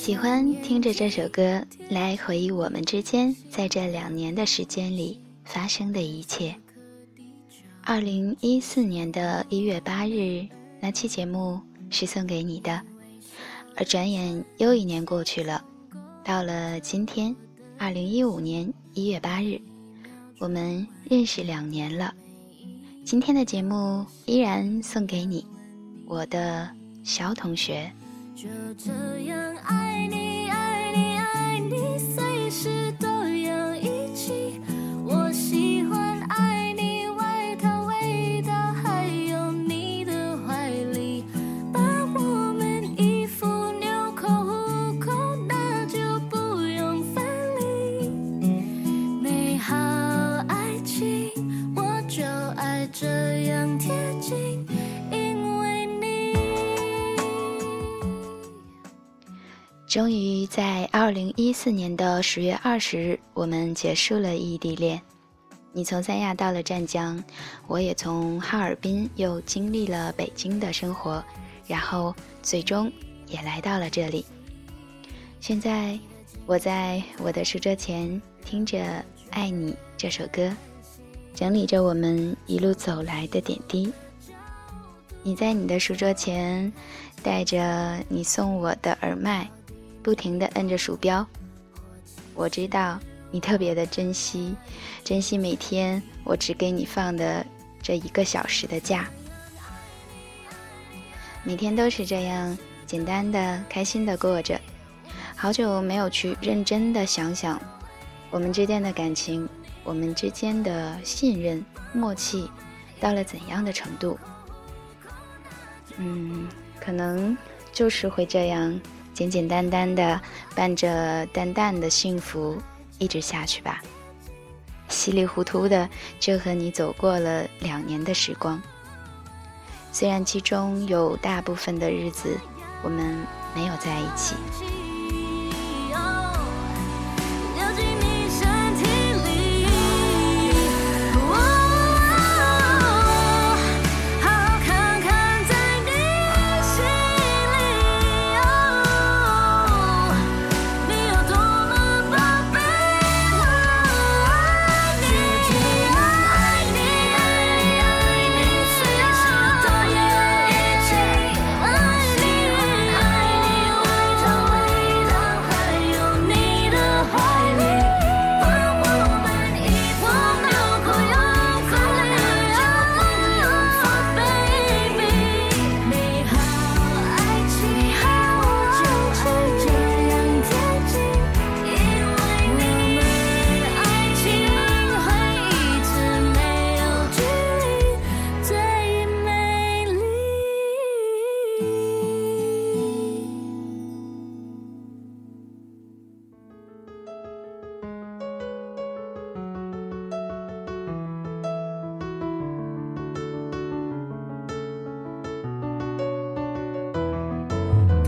喜欢听着这首歌来回忆我们之间在这两年的时间里发生的一切。二零一四年的一月八日那期节目是送给你的，而转眼又一年过去了，到了今天，二零一五年一月八日，我们认识两年了。今天的节目依然送给你，我的小同学。就这样爱你，终于在二零一四年的十月二十日，我们结束了异地恋。你从三亚到了湛江，我也从哈尔滨又经历了北京的生活，然后最终也来到了这里。现在我在我的书桌前听着《爱你》这首歌，整理着我们一路走来的点滴。你在你的书桌前，戴着你送我的耳麦。不停地摁着鼠标，我知道你特别的珍惜，珍惜每天我只给你放的这一个小时的假。每天都是这样简单的、开心的过着。好久没有去认真的想想，我们之间的感情，我们之间的信任、默契，到了怎样的程度？嗯，可能就是会这样。简简单单的，伴着淡淡的幸福，一直下去吧。稀里糊涂的就和你走过了两年的时光，虽然其中有大部分的日子我们没有在一起。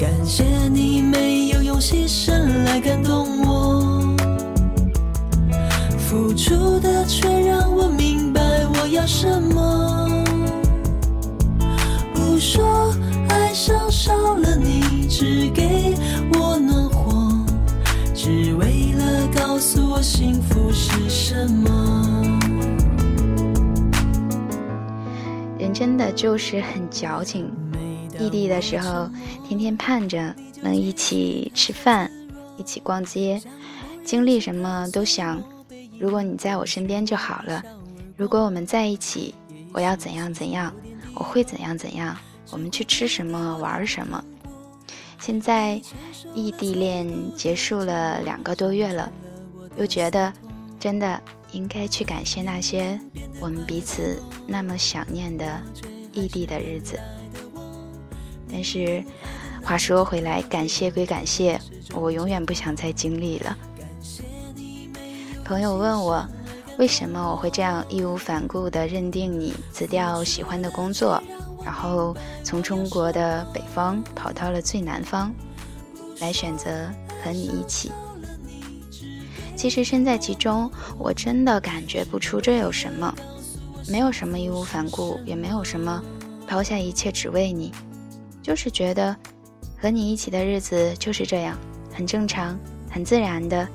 感谢你没有用牺牲来感动我，付出的却让我明白我要什么。不说爱上少了你，只给我暖和，只为了告诉我幸福是什么。人真的就是很矫情。异地的时候，天天盼着能一起吃饭，一起逛街，经历什么都想，如果你在我身边就好了。如果我们在一起，我要怎样怎样，我会怎样怎样，我们去吃什么，玩什么。现在异地恋结束了两个多月了，又觉得真的应该去感谢那些我们彼此那么想念的异地的日子。但是，话说回来，感谢归感谢，我永远不想再经历了。朋友问我，为什么我会这样义无反顾地认定你辞掉喜欢的工作，然后从中国的北方跑到了最南方，来选择和你一起？其实身在其中，我真的感觉不出这有什么，没有什么义无反顾，也没有什么抛下一切只为你。就是觉得和你一起的日子就是这样，很正常、很自然的，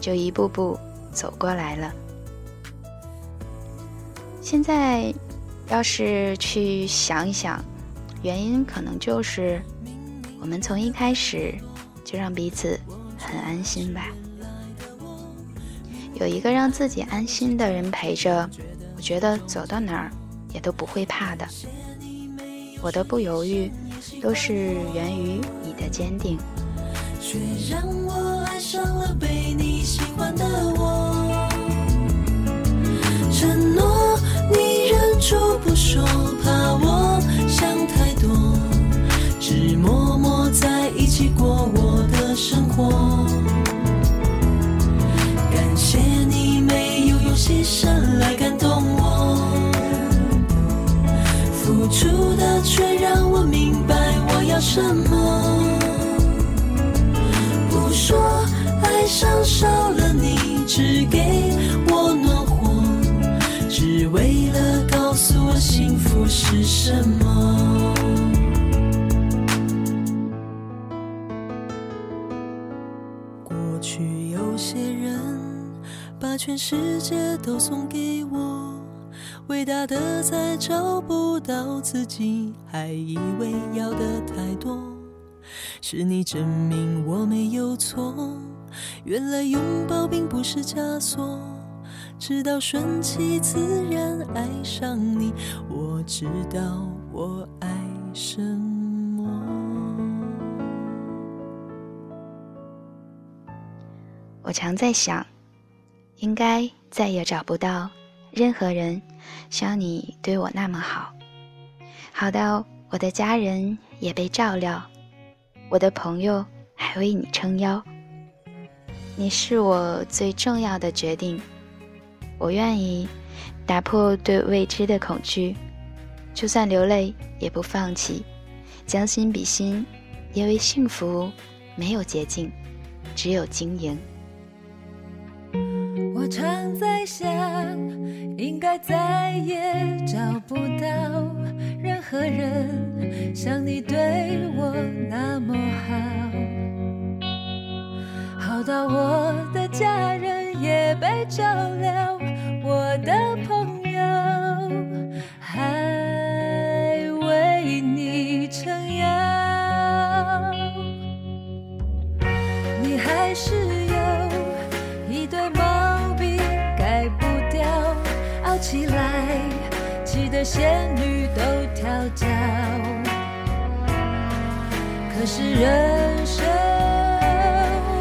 就一步步走过来了。现在，要是去想一想，原因可能就是我们从一开始就让彼此很安心吧。有一个让自己安心的人陪着，我觉得走到哪儿也都不会怕的。我的不犹豫，都是源于你的坚定。却让我爱上了被你喜欢的我。承诺你忍住不说，怕我什么。不说爱上少了你，只给我暖和，只为了告诉我幸福是什么。过去有些人。把全世界都送给我，伟大的在找不到自己，还以为要的太多。是你证明我没有错，原来拥抱并不是枷锁。直到顺其自然爱上你，我知道我爱什么。我常在想。应该再也找不到任何人像你对我那么好，好到我的家人也被照料，我的朋友还为你撑腰。你是我最重要的决定，我愿意打破对未知的恐惧，就算流泪也不放弃，将心比心，因为幸福没有捷径，只有经营。我常在想，应该再也找不到任何人像你对我那么好，好到我的家人也被照料，仙女都跳脚。可是人生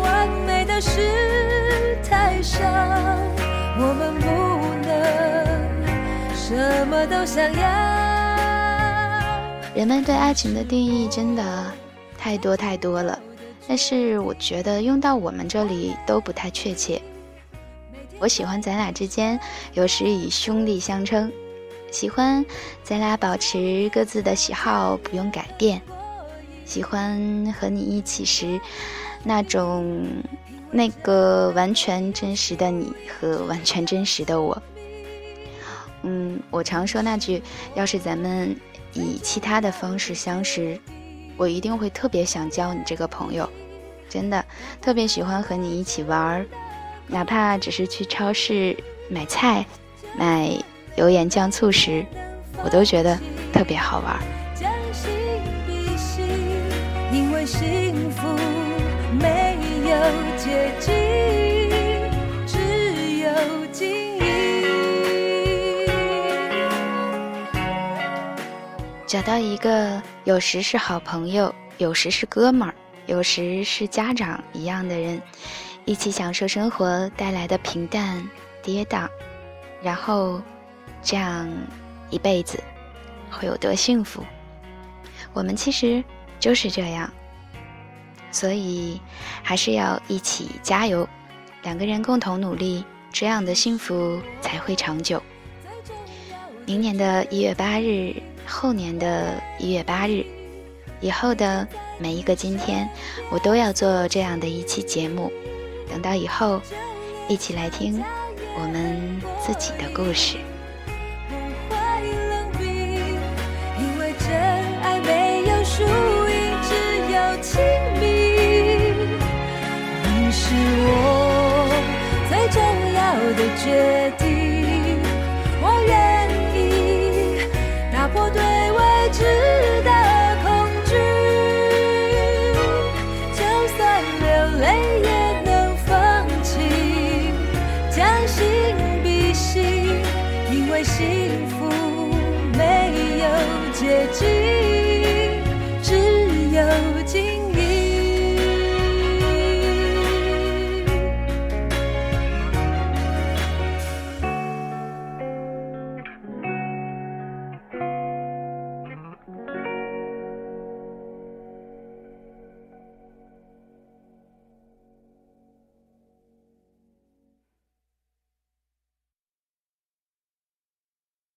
完美的事太少，我们不能什么都想要。人们对爱情的定义真的太多太多了，但是我觉得用到我们这里都不太确切。我喜欢咱俩之间有时以兄弟相称，喜欢咱俩保持各自的喜好不用改变，喜欢和你一起时那种那个完全真实的你和完全真实的我。嗯，我常说那句，要是咱们以其他的方式相识，我一定会特别想交你这个朋友，真的特别喜欢和你一起玩儿。哪怕只是去超市买菜、买油盐酱醋时，我都觉得特别好玩。找到一个有时是好朋友，有时是哥们儿，有时是家长一样的人。一起享受生活带来的平淡、跌宕，然后这样一辈子会有多幸福？我们其实就是这样，所以还是要一起加油，两个人共同努力，这样的幸福才会长久。明年的一月八日，后年的一月八日，以后的每一个今天，我都要做这样的一期节目。等到以后，一起来听我们自己的故事。是我最重要的决定。